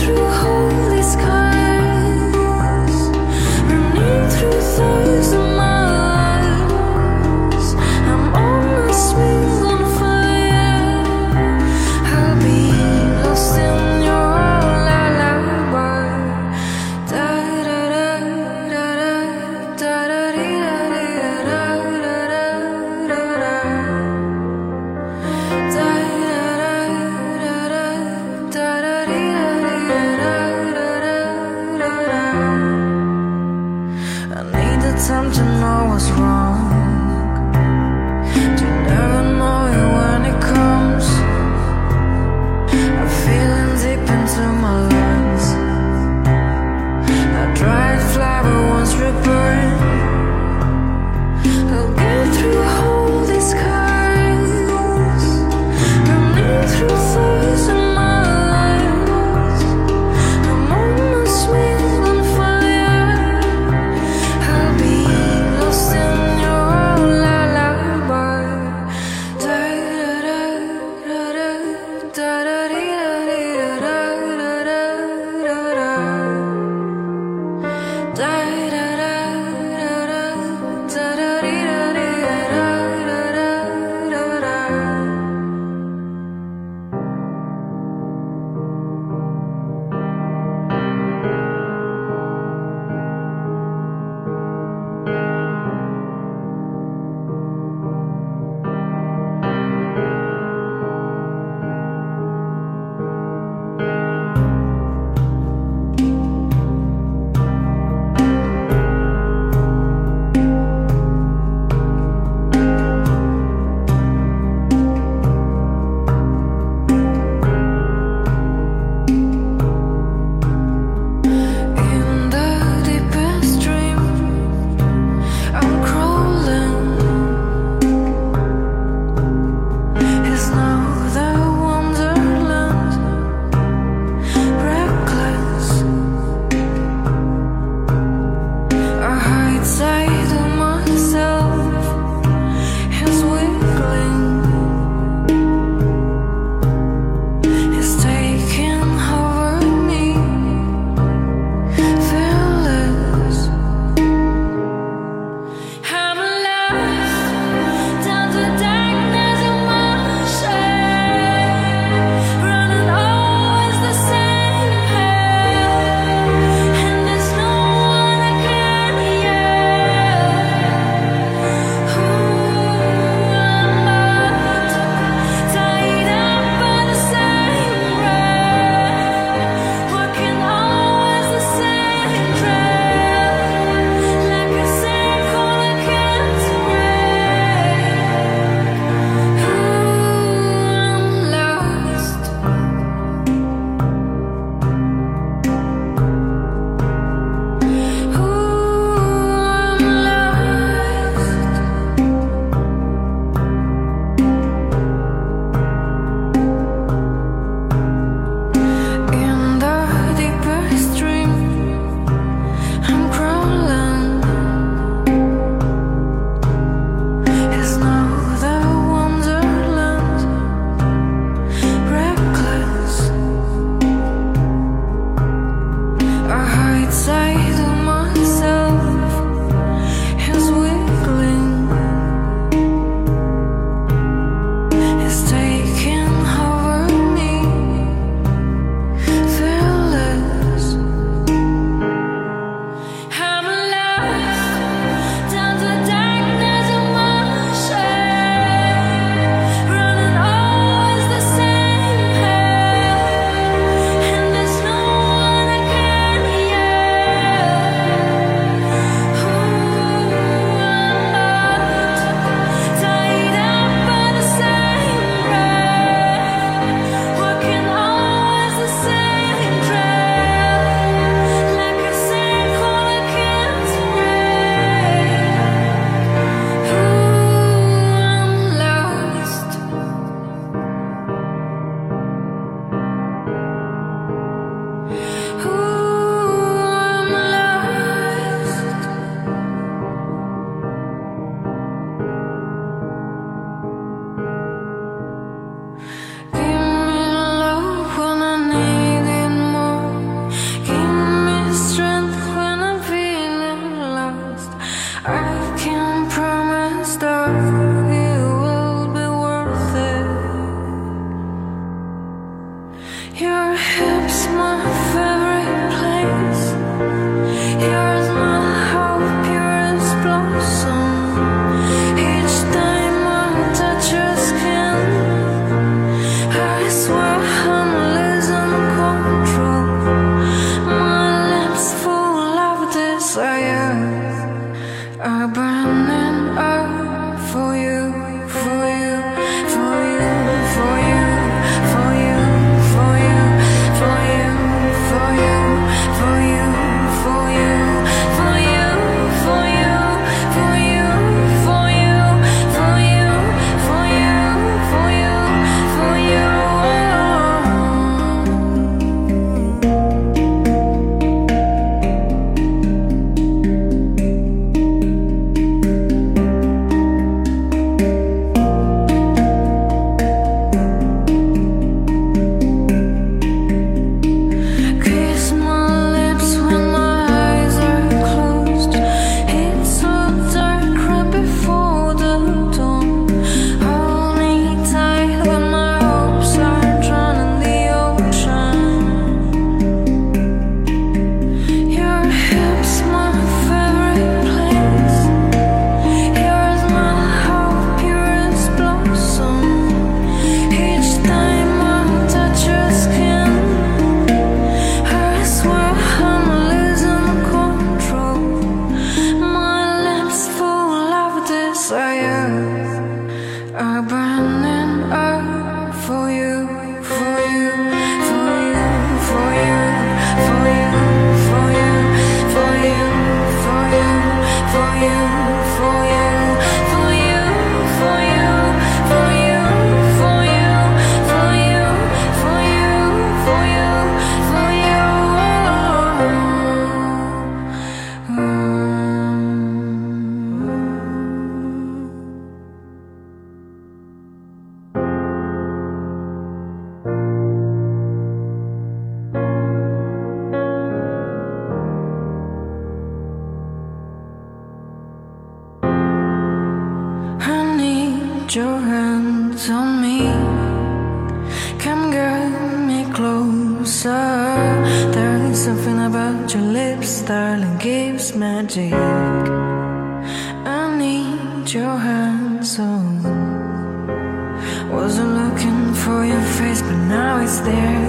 through hope Put your hands on me. Come, get me closer. There is something about your lips, darling, gives magic. I need your hands on. Wasn't looking for your face, but now it's there.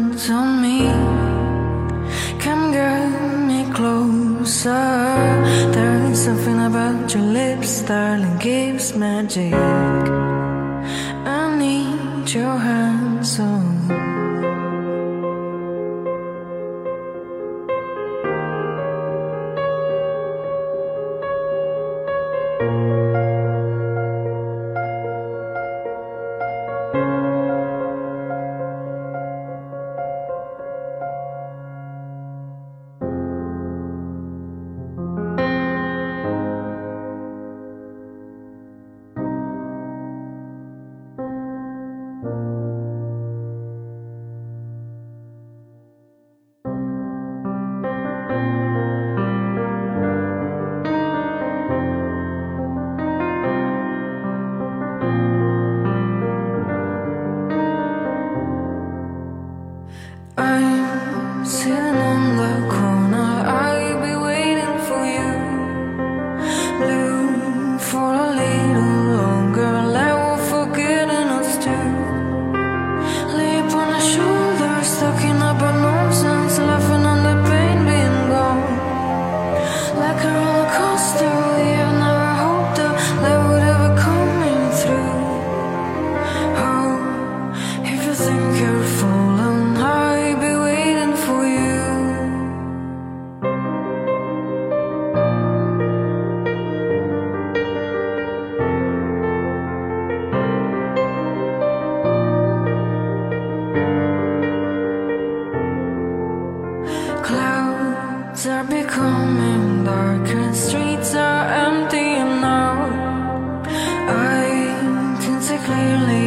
hands on me. Come, get me closer. There is something about your lips, darling, gives magic. I need your hands on. streets are empty now. I can see clearly